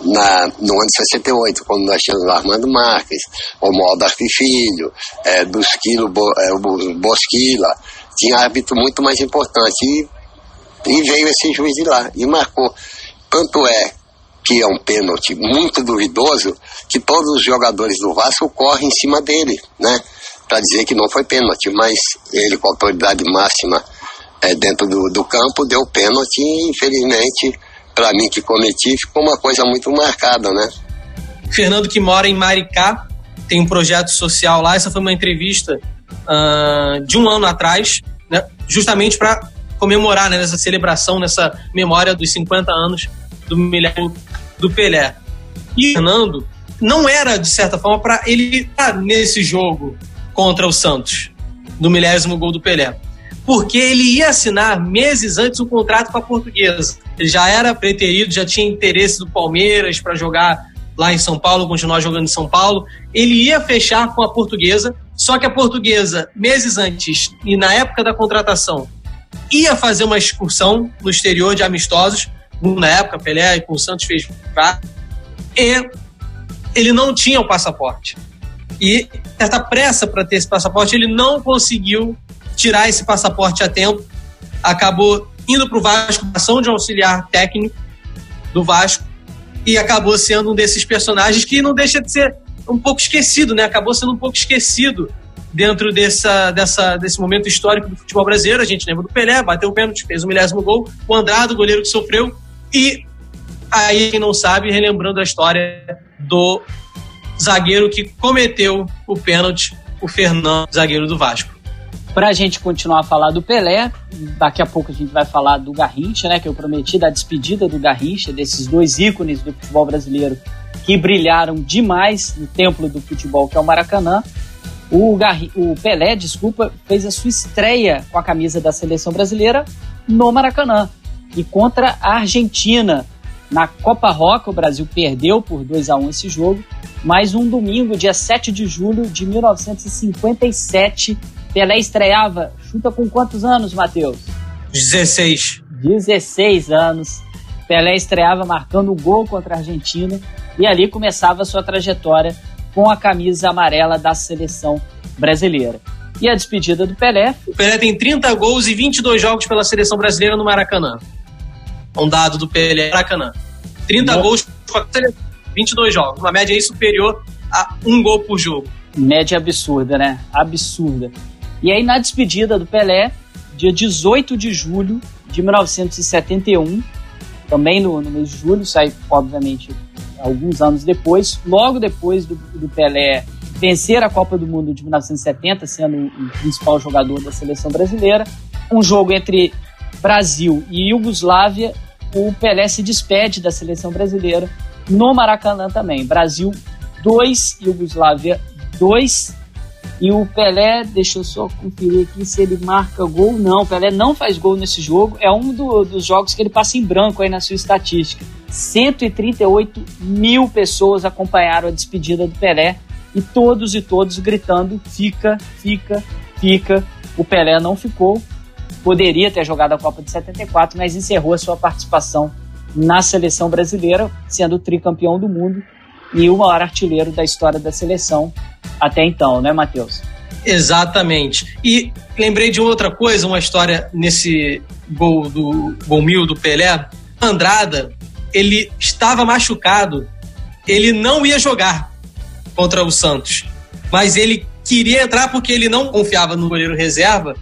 na, no ano de 68, quando nós tínhamos Armando Marques, o Moldar Filho, é, Busquilo, Bo, é, Bosquila, tinha árbitro muito mais importante. E e veio esse juiz de lá e marcou. Tanto é que é um pênalti muito duvidoso que todos os jogadores do Vasco correm em cima dele, né? Para dizer que não foi pênalti, mas ele, com autoridade máxima é, dentro do, do campo, deu pênalti e, infelizmente, para mim que cometi, ficou uma coisa muito marcada, né? Fernando, que mora em Maricá, tem um projeto social lá. Essa foi uma entrevista uh, de um ano atrás, né? justamente para comemorar né, nessa celebração, nessa memória dos 50 anos do milésimo do Pelé. E o Fernando não era, de certa forma, para ele estar nesse jogo contra o Santos, do milésimo gol do Pelé. Porque ele ia assinar meses antes um contrato com a portuguesa. Ele já era preterido, já tinha interesse do Palmeiras para jogar lá em São Paulo, continuar jogando em São Paulo. Ele ia fechar com a portuguesa, só que a portuguesa, meses antes e na época da contratação, ia fazer uma excursão no exterior de amistosos, na época, Pelé com o Santos fez e ele não tinha o passaporte. E certa pressa para ter esse passaporte, ele não conseguiu tirar esse passaporte a tempo, acabou indo para o Vasco, ação de auxiliar técnico do Vasco, e acabou sendo um desses personagens que não deixa de ser um pouco esquecido, né? Acabou sendo um pouco esquecido dentro dessa, dessa, desse momento histórico do futebol brasileiro. A gente lembra do Pelé, bateu o pênalti, fez o milésimo gol. O Andrado, o goleiro que sofreu. E aí, quem não sabe, relembrando a história do zagueiro que cometeu o pênalti, o Fernando, zagueiro do Vasco. Para a gente continuar a falar do Pelé, daqui a pouco a gente vai falar do Garrincha, né? Que eu prometi da despedida do Garrincha, desses dois ícones do futebol brasileiro que brilharam demais no templo do futebol, que é o Maracanã. O, Garri, o Pelé, desculpa, fez a sua estreia com a camisa da seleção brasileira no Maracanã e contra a Argentina. Na Copa Roca, o Brasil perdeu por 2 a 1 esse jogo, mas um domingo, dia 7 de julho de 1957, Pelé estreava. Chuta com quantos anos, Matheus? 16. 16 anos. Pelé estreava marcando o gol contra a Argentina e ali começava a sua trajetória com a camisa amarela da seleção brasileira. E a despedida do Pelé. O Pelé tem 30 gols e 22 jogos pela seleção brasileira no Maracanã. Um dado do Pelé Maracanã. 30 Não. gols, 22 jogos. Uma média aí superior a um gol por jogo. Média absurda, né? Absurda. E aí, na despedida do Pelé, dia 18 de julho de 1971, também no, no mês de julho, sai, obviamente, alguns anos depois, logo depois do, do Pelé vencer a Copa do Mundo de 1970, sendo o principal jogador da seleção brasileira, um jogo entre Brasil e Iugoslávia, o Pelé se despede da seleção brasileira no Maracanã também. Brasil 2, Iugoslávia 2. E o Pelé, deixa eu só conferir aqui se ele marca gol. Não, o Pelé não faz gol nesse jogo. É um do, dos jogos que ele passa em branco aí na sua estatística. 138 mil pessoas acompanharam a despedida do Pelé e todos e todos gritando: fica, fica, fica. O Pelé não ficou, poderia ter jogado a Copa de 74, mas encerrou a sua participação na seleção brasileira, sendo tricampeão do mundo e o maior artilheiro da história da seleção até então, né, Matheus? Exatamente. E lembrei de outra coisa, uma história nesse gol do gol mil do Pelé. Andrada, ele estava machucado, ele não ia jogar contra o Santos, mas ele queria entrar porque ele não confiava no goleiro reserva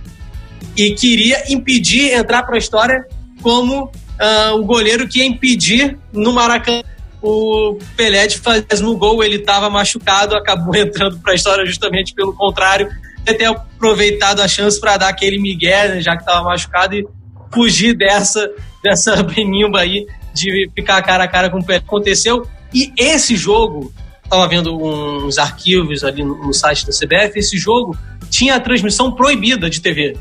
e queria impedir entrar para a história como uh, o goleiro que ia impedir no Maracanã o Pelé de fazer gol, ele estava machucado, acabou [laughs] entrando para a história justamente pelo contrário, ter aproveitado a chance para dar aquele migué, né, já que estava machucado, e fugir dessa, [laughs] dessa benimba aí de ficar cara a cara com o Pelé. Aconteceu, e esse jogo, estava vendo uns arquivos ali no site da CBF, esse jogo tinha a transmissão proibida de TV.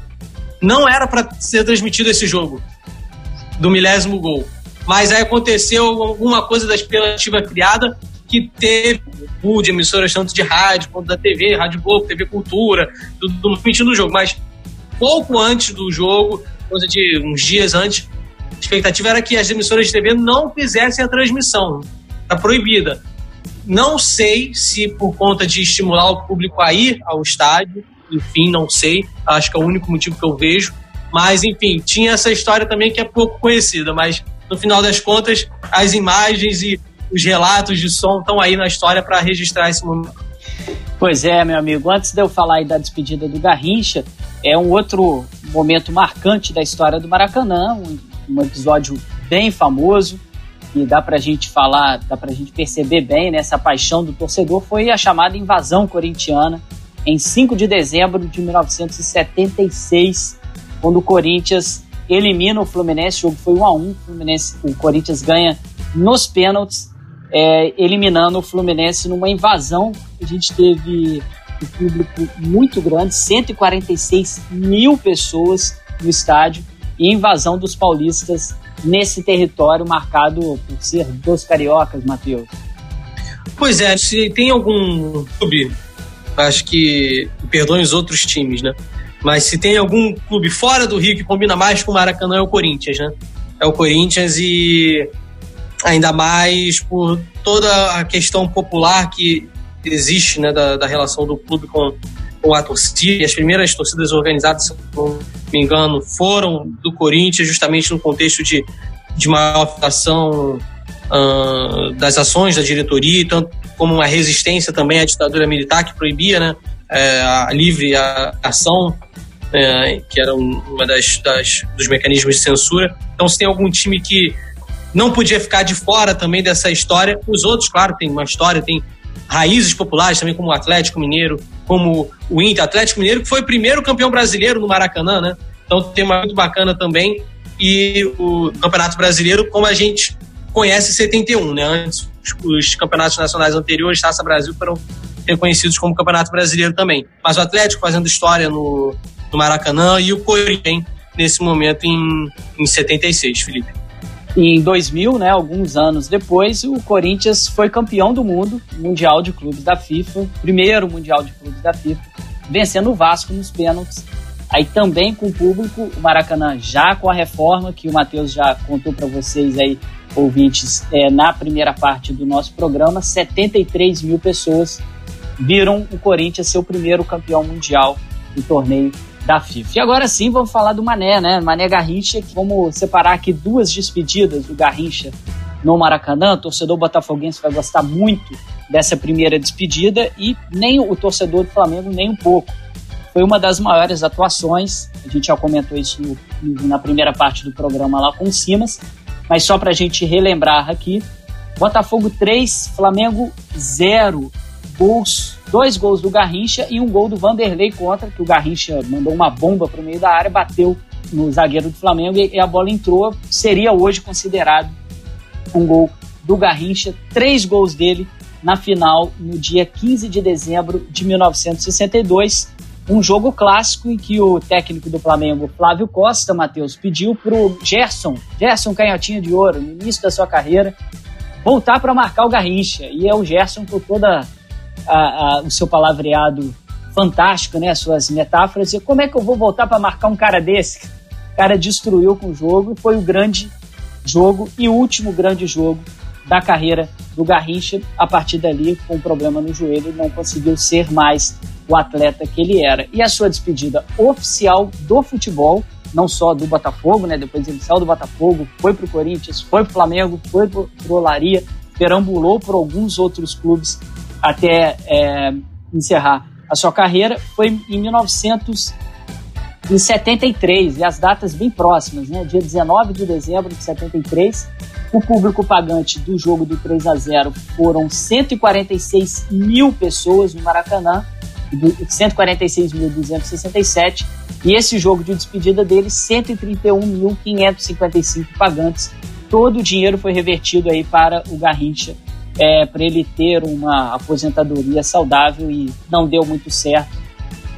Não era para ser transmitido esse jogo do milésimo gol. Mas aí aconteceu alguma coisa da expectativa criada que teve o de emissoras tanto de rádio quanto da TV, Rádio Globo, TV Cultura, tudo permitindo o jogo. Mas pouco antes do jogo, coisa de uns dias antes, a expectativa era que as emissoras de TV não fizessem a transmissão. Está proibida. Não sei se por conta de estimular o público a ir ao estádio, enfim, não sei. Acho que é o único motivo que eu vejo. Mas, enfim, tinha essa história também que é pouco conhecida, mas no final das contas, as imagens e os relatos de som estão aí na história para registrar esse momento. Pois é, meu amigo. Antes de eu falar aí da despedida do Garrincha, é um outro momento marcante da história do Maracanã, um, episódio bem famoso e dá pra gente falar, dá pra gente perceber bem né, paixão do torcedor, foi a chamada invasão corintiana em 5 de dezembro de 1976, quando o Corinthians elimina o Fluminense, o jogo foi 1 a 1 o, Fluminense, o Corinthians ganha nos pênaltis, é, eliminando o Fluminense numa invasão. A gente teve um público muito grande, 146 mil pessoas no estádio, e invasão dos paulistas nesse território marcado por ser dos cariocas, Matheus. Pois é, se tem algum clube, acho que perdoem os outros times, né? Mas se tem algum clube fora do Rio que combina mais com o Maracanã é o Corinthians, né? É o Corinthians e ainda mais por toda a questão popular que existe, né, da, da relação do clube com, com a torcida. As primeiras torcidas organizadas, se não me engano, foram do Corinthians, justamente no contexto de, de maior afetação uh, das ações da diretoria, tanto como uma resistência também à ditadura militar que proibia né, é, a livre ação é, que era uma das, das, dos mecanismos de censura. Então, se tem algum time que não podia ficar de fora também dessa história. Os outros, claro, tem uma história, tem raízes populares também, como o Atlético Mineiro, como o Inter. Atlético Mineiro, que foi o primeiro campeão brasileiro no Maracanã, né? Então tem uma muito bacana também. E o Campeonato Brasileiro, como a gente conhece 71, né? Antes, os campeonatos nacionais anteriores, Taça Brasil, foram reconhecidos como Campeonato Brasileiro também. Mas o Atlético fazendo história no, no Maracanã e o Corinthians nesse momento em, em 76, Felipe. Em 2000, né, alguns anos depois, o Corinthians foi campeão do mundo, Mundial de Clubes da FIFA, primeiro Mundial de Clubes da FIFA, vencendo o Vasco nos pênaltis. Aí também com o público, o Maracanã já com a reforma, que o Matheus já contou para vocês aí, ouvintes, é, na primeira parte do nosso programa, 73 mil pessoas viram o Corinthians ser o primeiro campeão mundial do torneio da FIFA. E agora sim vamos falar do Mané, né? Mané Garrincha, vamos separar aqui duas despedidas do Garrincha no Maracanã. O torcedor botafoguense vai gostar muito dessa primeira despedida e nem o torcedor do Flamengo nem um pouco. Foi uma das maiores atuações, a gente já comentou isso no, na primeira parte do programa lá com o Simas, mas só para a gente relembrar aqui, Botafogo 3, Flamengo 0 gols, dois gols do Garrincha e um gol do Vanderlei contra, que o Garrincha mandou uma bomba para o meio da área, bateu no zagueiro do Flamengo e a bola entrou. Seria hoje considerado um gol do Garrincha, três gols dele na final no dia 15 de dezembro de 1962. Um jogo clássico em que o técnico do Flamengo, Flávio Costa, Matheus, pediu para o Gerson, Gerson Canhotinho de Ouro, no início da sua carreira, voltar para marcar o Garrincha. E é o Gerson com toda a, a, o seu palavreado fantástico, né? As suas metáforas. E como é que eu vou voltar para marcar um cara desse? O cara destruiu com o jogo e foi o grande jogo e último grande jogo da carreira do Garrincha. A partir dali, com um problema no joelho, não conseguiu ser mais o atleta que ele era. E a sua despedida oficial do futebol, não só do Botafogo, né? Depois ele saiu do Botafogo, foi para o Corinthians, foi para o Flamengo, foi para o Olaria, perambulou por alguns outros clubes até é, encerrar a sua carreira foi em 1973, e as datas bem próximas, né? Dia 19 de dezembro de 73, o público pagante do jogo do 3 a 0 foram 146 mil pessoas no Maracanã, 146.267, e esse jogo de despedida dele, 131.555 pagantes. Todo o dinheiro foi revertido aí para o Garrincha é, para ele ter uma aposentadoria saudável e não deu muito certo.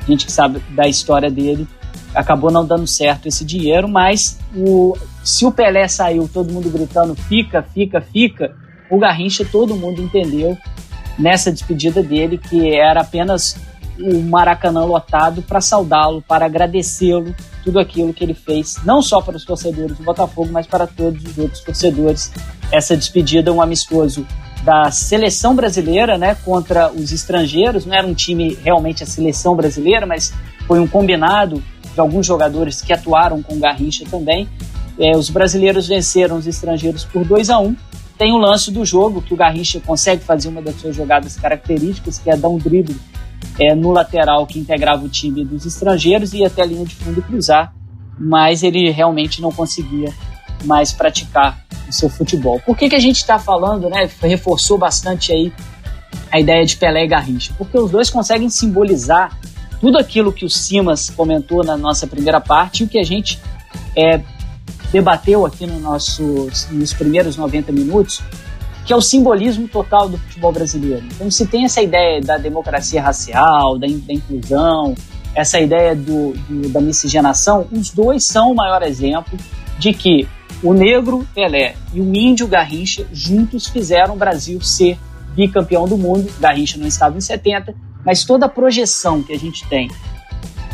A gente que sabe da história dele acabou não dando certo esse dinheiro, mas o, se o Pelé saiu, todo mundo gritando fica, fica, fica, o Garrincha todo mundo entendeu nessa despedida dele que era apenas o Maracanã lotado para saudá-lo, para agradecê-lo tudo aquilo que ele fez, não só para os torcedores do Botafogo, mas para todos os outros torcedores. Essa despedida, um amistoso da seleção brasileira, né, contra os estrangeiros. Não era um time realmente a seleção brasileira, mas foi um combinado de alguns jogadores que atuaram com Garrincha também. É, os brasileiros venceram os estrangeiros por 2 a 1 um. Tem o lance do jogo que o Garrincha consegue fazer uma das suas jogadas características, que é dar um drible é, no lateral que integrava o time dos estrangeiros e até a linha de fundo cruzar, mas ele realmente não conseguia mais praticar o seu futebol. Por que, que a gente está falando, né? Reforçou bastante aí a ideia de Pelé e Garrincha, porque os dois conseguem simbolizar tudo aquilo que o Simas comentou na nossa primeira parte e o que a gente é, debateu aqui no nosso, nos primeiros 90 minutos, que é o simbolismo total do futebol brasileiro. Então, se tem essa ideia da democracia racial, da, da inclusão, essa ideia do, do, da miscigenação, os dois são o maior exemplo de que o negro Pelé e o índio Garrincha juntos fizeram o Brasil ser bicampeão do mundo. Garrincha não estava em 70, mas toda a projeção que a gente tem,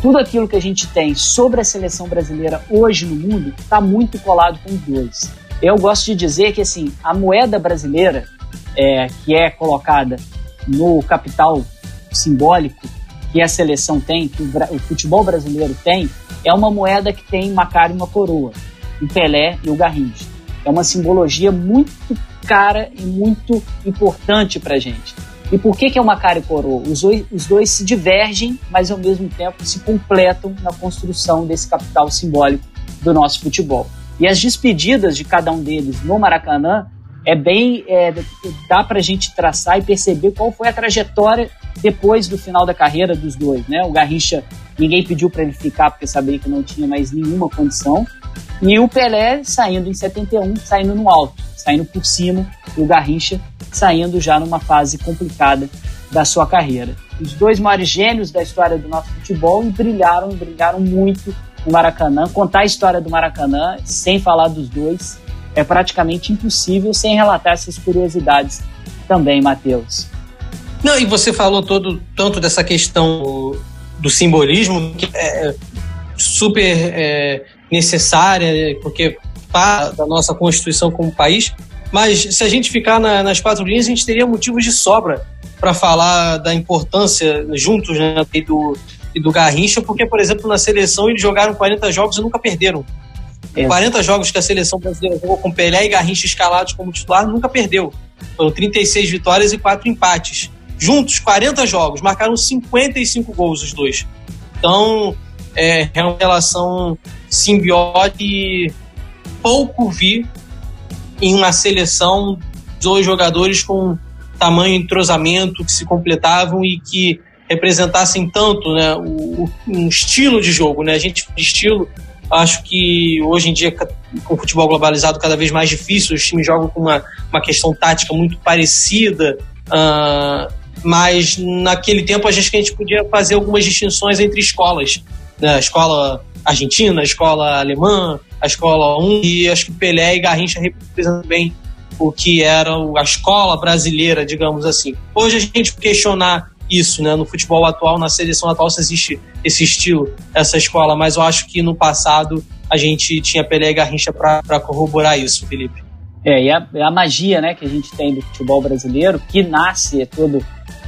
tudo aquilo que a gente tem sobre a seleção brasileira hoje no mundo, está muito colado com os dois. Eu gosto de dizer que assim a moeda brasileira, é, que é colocada no capital simbólico que a seleção tem, que o, o futebol brasileiro tem, é uma moeda que tem uma cara e uma coroa o Pelé e o Garrincha. É uma simbologia muito cara e muito importante para gente. E por que, que é uma cara e coroa? Os dois, os dois se divergem, mas ao mesmo tempo se completam na construção desse capital simbólico do nosso futebol. E as despedidas de cada um deles no Maracanã é bem. É, dá para a gente traçar e perceber qual foi a trajetória depois do final da carreira dos dois. Né? O Garrincha, ninguém pediu para ele ficar porque sabia que não tinha mais nenhuma condição. E o Pelé saindo em 71, saindo no alto, saindo por cima, e o Garrincha saindo já numa fase complicada da sua carreira. Os dois maiores gênios da história do nosso futebol e brilharam, brilharam muito no Maracanã. Contar a história do Maracanã sem falar dos dois é praticamente impossível sem relatar essas curiosidades também, Matheus. Não, e você falou todo tanto dessa questão do simbolismo que é super é, necessária, porque da nossa constituição como país. Mas se a gente ficar na, nas quatro linhas, a gente teria motivos de sobra para falar da importância juntos né, e do, e do Garrincha, porque, por exemplo, na seleção eles jogaram 40 jogos e nunca perderam. É. 40 jogos que a seleção brasileira jogou com Pelé e Garrincha escalados como titular, nunca perdeu. Foram 36 vitórias e 4 empates. Juntos, 40 jogos, marcaram 55 gols os dois. Então, é, é uma relação simbiótica e pouco vi em uma seleção dois jogadores com tamanho entrosamento que se completavam e que representassem tanto né, o, um estilo de jogo. Né? A gente de estilo, acho que hoje em dia, com o futebol globalizado cada vez mais difícil, os times jogam com uma, uma questão tática muito parecida. Uh, mas naquele tempo a gente, a gente podia fazer algumas distinções entre escolas. Né? A escola argentina, a escola alemã, a escola 1, e acho que Pelé e Garrincha representam bem o que era a escola brasileira, digamos assim. Hoje a gente questionar isso, né, no futebol atual, na seleção atual, se existe esse estilo, essa escola, mas eu acho que no passado a gente tinha Pelé e Garrincha para corroborar isso, Felipe. É, e a, a, magia né, que a gente tem do futebol brasileiro, que nasce é todo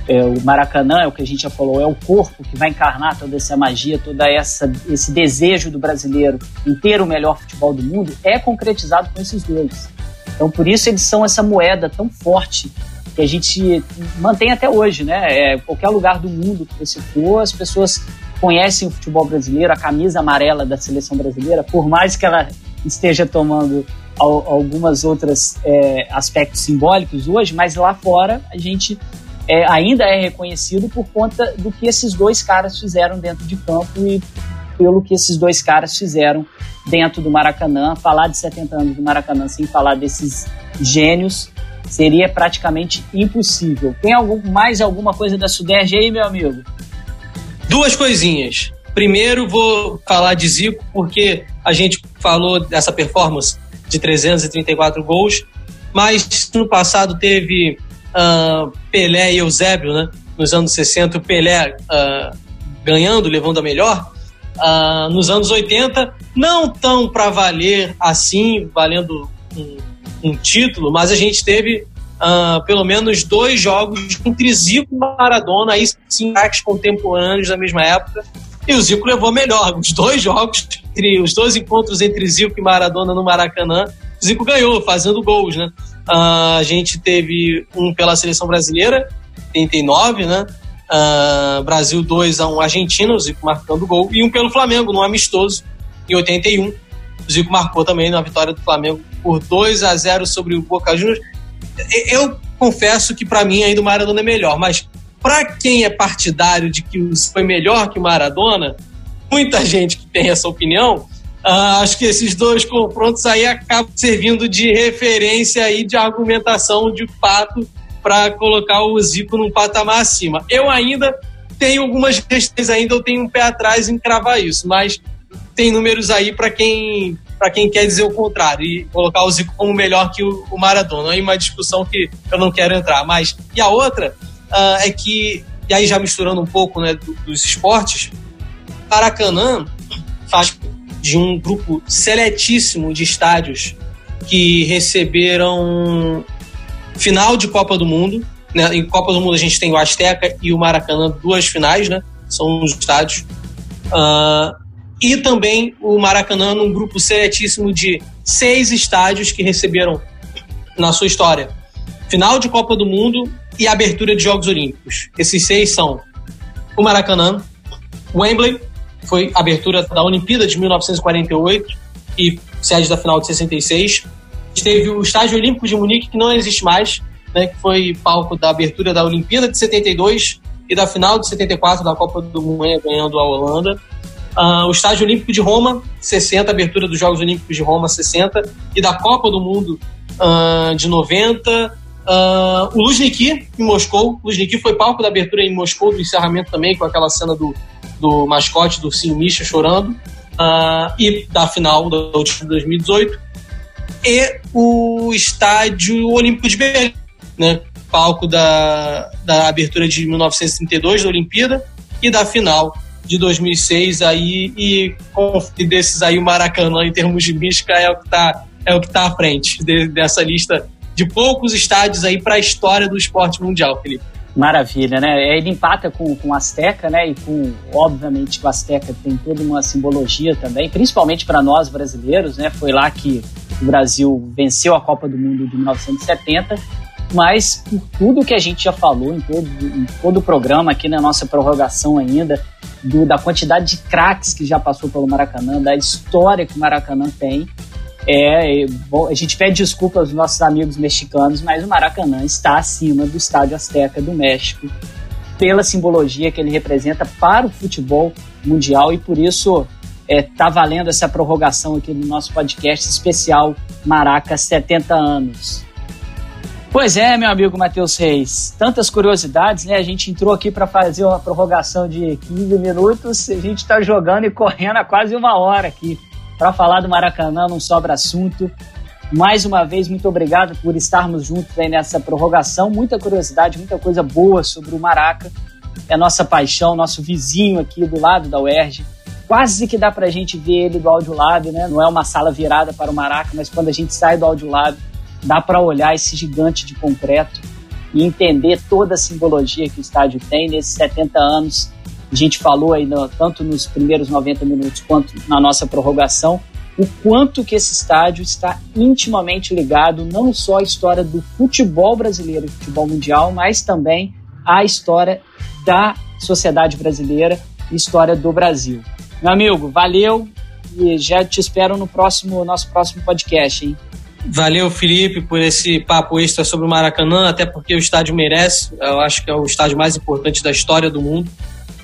é, o Maracanã, é o que a gente já falou, é o corpo que vai encarnar toda essa magia, essa esse desejo do brasileiro em ter o melhor futebol do mundo, é concretizado com esses dois. Então, por isso eles são essa moeda tão forte que a gente mantém até hoje, né? É, qualquer lugar do mundo que você for, as pessoas conhecem o futebol brasileiro, a camisa amarela da seleção brasileira, por mais que ela esteja tomando algumas outras é, aspectos simbólicos hoje, mas lá fora a gente é, ainda é reconhecido por conta do que esses dois caras fizeram dentro de campo e pelo que esses dois caras fizeram dentro do Maracanã. Falar de 70 anos do Maracanã sem falar desses gênios seria praticamente impossível. Tem algum, mais alguma coisa da Suderge aí, meu amigo? Duas coisinhas. Primeiro, vou falar de Zico, porque a gente falou dessa performance de 334 gols, mas no passado teve uh, Pelé e Eusébio, né? Nos anos 60, o Pelé uh, ganhando, levando a melhor. Uh, nos anos 80, não tão para valer assim, valendo um, um, título, mas a gente teve pelo menos dois jogos entre Zico e Maradona, aí sim, contemporâneos da mesma época, e o Zico levou melhor. Os dois jogos, entre, os dois encontros entre Zico e Maradona no Maracanã, Zico ganhou, fazendo gols, né? Uh, a gente teve um pela seleção brasileira, 89, né? Uh, Brasil 2 a 1 Argentina, o Zico marcando gol, e um pelo Flamengo, no amistoso, em 81. O Zico marcou também na vitória do Flamengo por 2 a 0 sobre o Boca Juniors. Eu confesso que para mim ainda o Maradona é melhor, mas para quem é partidário de que foi melhor que o Maradona, muita [laughs] gente que tem essa opinião, Uh, acho que esses dois confrontos aí acabam servindo de referência e de argumentação de fato para colocar o Zico num patamar acima. Eu ainda tenho algumas questões ainda, eu tenho um pé atrás em cravar isso, mas tem números aí para quem para quem quer dizer o contrário e colocar o Zico como melhor que o, Maradona. Aí uma discussão que eu não quero entrar. Mas e a outra uh, é que e aí já misturando um pouco né, dos esportes, Maracanã faz de um grupo seletíssimo de estádios que receberam final de Copa do Mundo. Né? Em Copa do Mundo a gente tem o Azteca e o Maracanã, duas finais, né? São os estádios. Uh, e também o Maracanã num grupo seletíssimo de seis estádios que receberam na sua história final de Copa do Mundo e abertura de Jogos Olímpicos. Esses seis são o Maracanã, Wembley, foi a abertura da Olimpíada de 1948 e sede da final de 66. A gente teve o Estádio Olímpico de Munique, que não existe mais, né, que foi palco da abertura da Olimpíada de 72 e da final de 74 da Copa do Mundo, ganhando a Holanda. Uh, o Estádio Olímpico de Roma, 60, abertura dos Jogos Olímpicos de Roma, 60, e da Copa do Mundo uh, de 90. Uh, o Luzhniki, em Moscou. O Luzhniki foi palco da abertura em Moscou, do encerramento também, com aquela cena do, do mascote, do Sim Misha chorando. Uh, e da final da última de 2018. E o Estádio Olímpico de Berlim, né? palco da, da abertura de 1932 da Olimpíada e da final de 2006 aí e, e desses aí o Maracanã em termos de mística é o que está é o que tá à frente de, dessa lista de poucos estádios aí para a história do esporte mundial, Felipe. Maravilha, né? Ele empata com, com o Azteca, né? E com, obviamente, o Azteca tem toda uma simbologia também, principalmente para nós brasileiros, né? Foi lá que o Brasil venceu a Copa do Mundo de 1970 mas por tudo que a gente já falou em todo, em todo o programa, aqui na nossa prorrogação ainda, do, da quantidade de craques que já passou pelo Maracanã, da história que o Maracanã tem, é, a gente pede desculpa aos nossos amigos mexicanos, mas o Maracanã está acima do Estádio Azteca do México, pela simbologia que ele representa para o futebol mundial e por isso está é, tá valendo essa prorrogação aqui no nosso podcast especial Maraca 70 anos. Pois é, meu amigo Matheus Reis. Tantas curiosidades, né? A gente entrou aqui para fazer uma prorrogação de 15 minutos. A gente está jogando e correndo há quase uma hora aqui para falar do Maracanã, não sobra assunto. Mais uma vez, muito obrigado por estarmos juntos aí nessa prorrogação. Muita curiosidade, muita coisa boa sobre o Maraca. É nossa paixão, nosso vizinho aqui do lado da UERJ. Quase que dá para a gente ver ele do Audio Lab, né? Não é uma sala virada para o Maraca, mas quando a gente sai do Audio Lab, dá para olhar esse gigante de concreto e entender toda a simbologia que o estádio tem nesses 70 anos. A gente falou aí no, tanto nos primeiros 90 minutos quanto na nossa prorrogação o quanto que esse estádio está intimamente ligado não só à história do futebol brasileiro e futebol mundial, mas também à história da sociedade brasileira e história do Brasil. Meu amigo, valeu e já te espero no próximo nosso próximo podcast, hein? Valeu, Felipe, por esse papo extra sobre o Maracanã, até porque o estádio merece. Eu acho que é o estádio mais importante da história do mundo.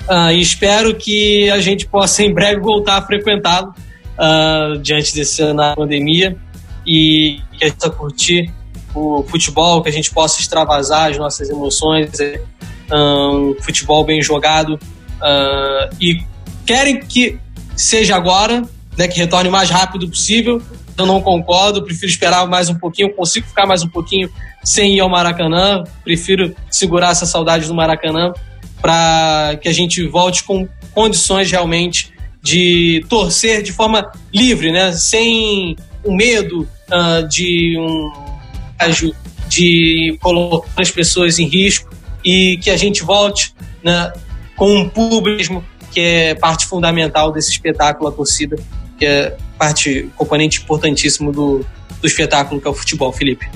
Uh, e espero que a gente possa em breve voltar a frequentá-lo uh, diante desse da pandemia. E que a gente possa curtir o futebol, que a gente possa extravasar as nossas emoções, ah, um futebol bem jogado. Uh, e querem que seja agora, né, que retorne o mais rápido possível, eu não concordo, prefiro esperar mais um pouquinho, consigo ficar mais um pouquinho sem ir ao Maracanã, prefiro segurar essa saudade do Maracanã para que a gente volte com condições realmente de torcer de forma livre, né? sem o medo uh, de um de colocar as pessoas em risco e que a gente volte né, com um público que é parte fundamental desse espetáculo, a torcida, que é parte, componente importantíssimo do, do espetáculo que é o futebol, Felipe.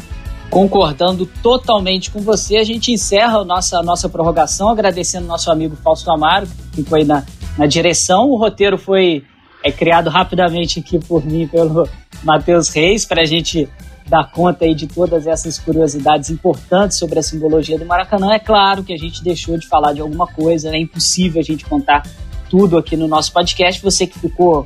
Concordando totalmente com você, a gente encerra a nossa, a nossa prorrogação, agradecendo nosso amigo Fausto Amaro, que aí na, na direção. O roteiro foi é, criado rapidamente aqui por mim, pelo Matheus Reis, para a gente dar conta aí de todas essas curiosidades importantes sobre a simbologia do Maracanã. É claro que a gente deixou de falar de alguma coisa, é impossível a gente contar tudo aqui no nosso podcast. Você que ficou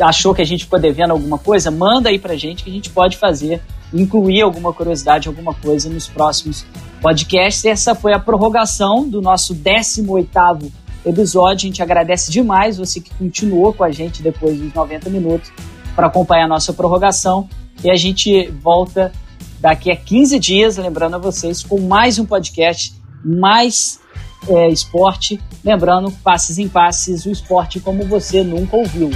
achou que a gente ficou devendo alguma coisa, manda aí pra gente que a gente pode fazer, incluir alguma curiosidade, alguma coisa nos próximos podcasts. Essa foi a prorrogação do nosso 18º episódio. A gente agradece demais você que continuou com a gente depois dos 90 minutos para acompanhar a nossa prorrogação. E a gente volta daqui a 15 dias, lembrando a vocês, com mais um podcast, mais é, esporte. Lembrando, passes em passes, o esporte como você nunca ouviu.